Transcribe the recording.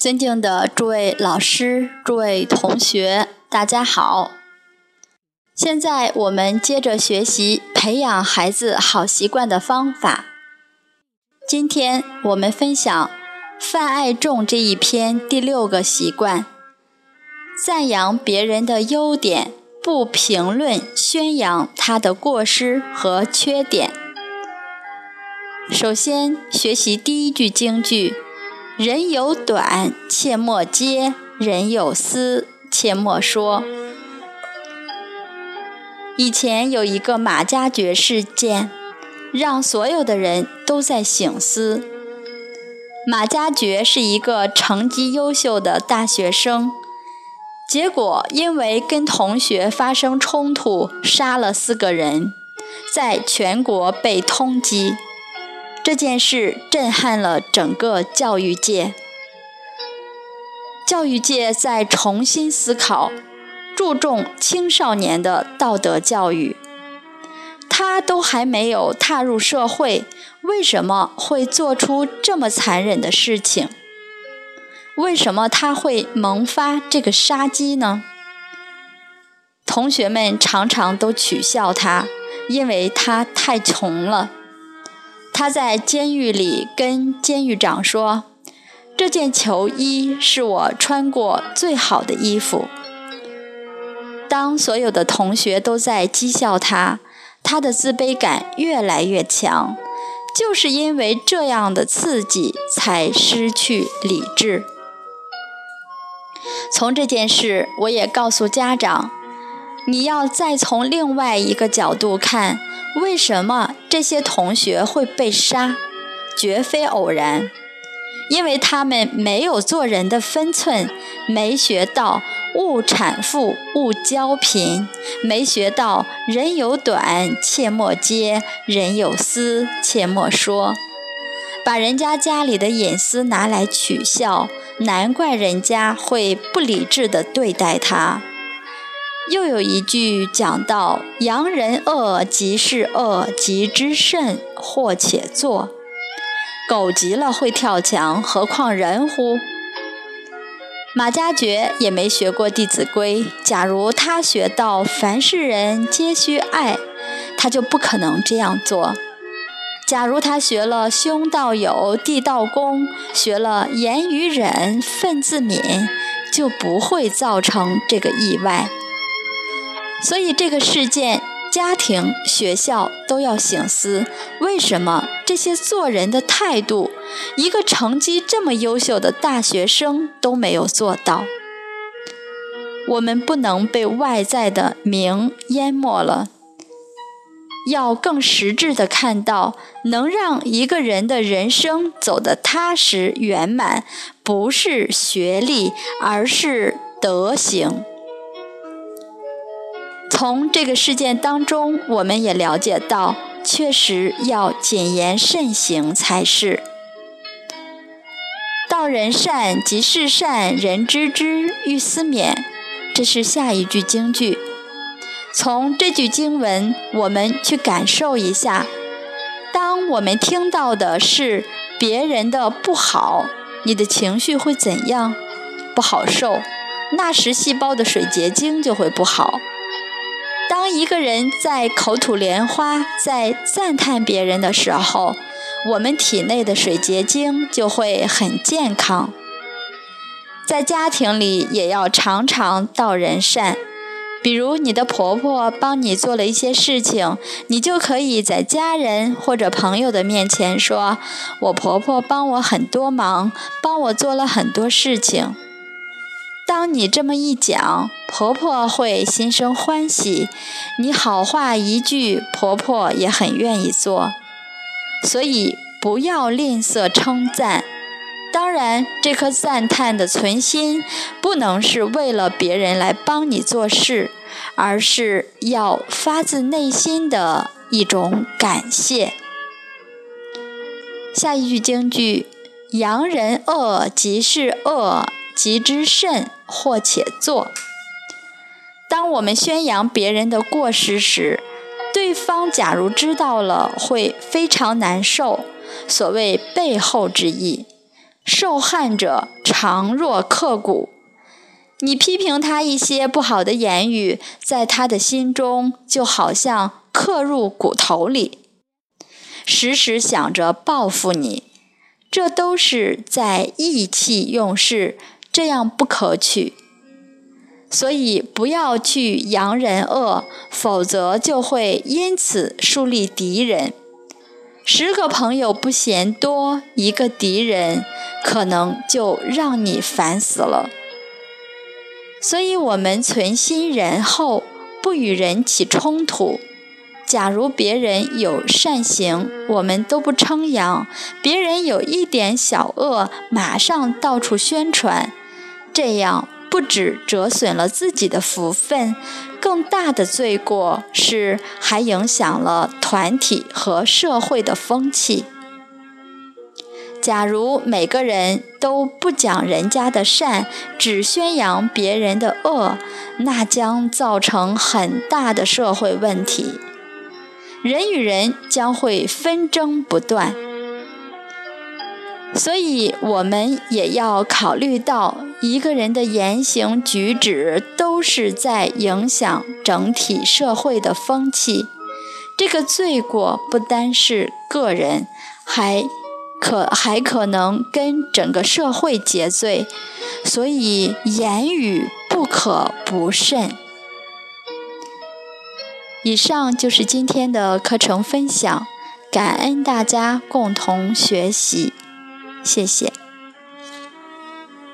尊敬的诸位老师、诸位同学，大家好。现在我们接着学习培养孩子好习惯的方法。今天我们分享范爱仲这一篇第六个习惯：赞扬别人的优点，不评论宣扬他的过失和缺点。首先学习第一句京剧。人有短，切莫揭；人有私，切莫说。以前有一个马加爵事件，让所有的人都在醒思。马加爵是一个成绩优秀的大学生，结果因为跟同学发生冲突，杀了四个人，在全国被通缉。这件事震撼了整个教育界，教育界在重新思考，注重青少年的道德教育。他都还没有踏入社会，为什么会做出这么残忍的事情？为什么他会萌发这个杀机呢？同学们常常都取笑他，因为他太穷了。他在监狱里跟监狱长说：“这件球衣是我穿过最好的衣服。”当所有的同学都在讥笑他，他的自卑感越来越强，就是因为这样的刺激才失去理智。从这件事，我也告诉家长：你要再从另外一个角度看。为什么这些同学会被杀？绝非偶然，因为他们没有做人的分寸，没学到勿产妇，勿骄贫，没学到人有短，切莫揭；人有私，切莫说。把人家家里的隐私拿来取笑，难怪人家会不理智地对待他。又有一句讲到：“扬人恶，即是恶；极之甚，或且作。”狗急了会跳墙，何况人乎？马加爵也没学过《弟子规》，假如他学到“凡是人皆须爱”，他就不可能这样做；假如他学了“兄道友，弟道恭”，学了“言语忍，忿自泯”，就不会造成这个意外。所以，这个事件，家庭、学校都要醒思：为什么这些做人的态度，一个成绩这么优秀的大学生都没有做到？我们不能被外在的名淹没了，要更实质的看到，能让一个人的人生走得踏实圆满，不是学历，而是德行。从这个事件当中，我们也了解到，确实要谨言慎行才是。道人善，即是善人知之，欲思勉。这是下一句京剧。从这句经文，我们去感受一下：当我们听到的是别人的不好，你的情绪会怎样？不好受，那时细胞的水结晶就会不好。当一个人在口吐莲花，在赞叹别人的时候，我们体内的水结晶就会很健康。在家庭里也要常常道人善，比如你的婆婆帮你做了一些事情，你就可以在家人或者朋友的面前说：“我婆婆帮我很多忙，帮我做了很多事情。”当你这么一讲，婆婆会心生欢喜。你好话一句，婆婆也很愿意做。所以不要吝啬称赞。当然，这颗赞叹的存心不能是为了别人来帮你做事，而是要发自内心的一种感谢。下一句京剧：扬人恶，即是恶。极之甚，或且作。当我们宣扬别人的过失时，对方假如知道了，会非常难受。所谓背后之意，受害者常若刻骨。你批评他一些不好的言语，在他的心中就好像刻入骨头里，时时想着报复你，这都是在意气用事，这样不可取。所以不要去扬人恶，否则就会因此树立敌人。十个朋友不嫌多，一个敌人可能就让你烦死了。所以，我们存心仁厚，不与人起冲突。假如别人有善行，我们都不称扬；别人有一点小恶，马上到处宣传。这样不止折损了自己的福分，更大的罪过是还影响了团体和社会的风气。假如每个人都不讲人家的善，只宣扬别人的恶，那将造成很大的社会问题，人与人将会纷争不断。所以，我们也要考虑到，一个人的言行举止都是在影响整体社会的风气。这个罪过不单是个人，还。可还可能跟整个社会结罪，所以言语不可不慎。以上就是今天的课程分享，感恩大家共同学习，谢谢。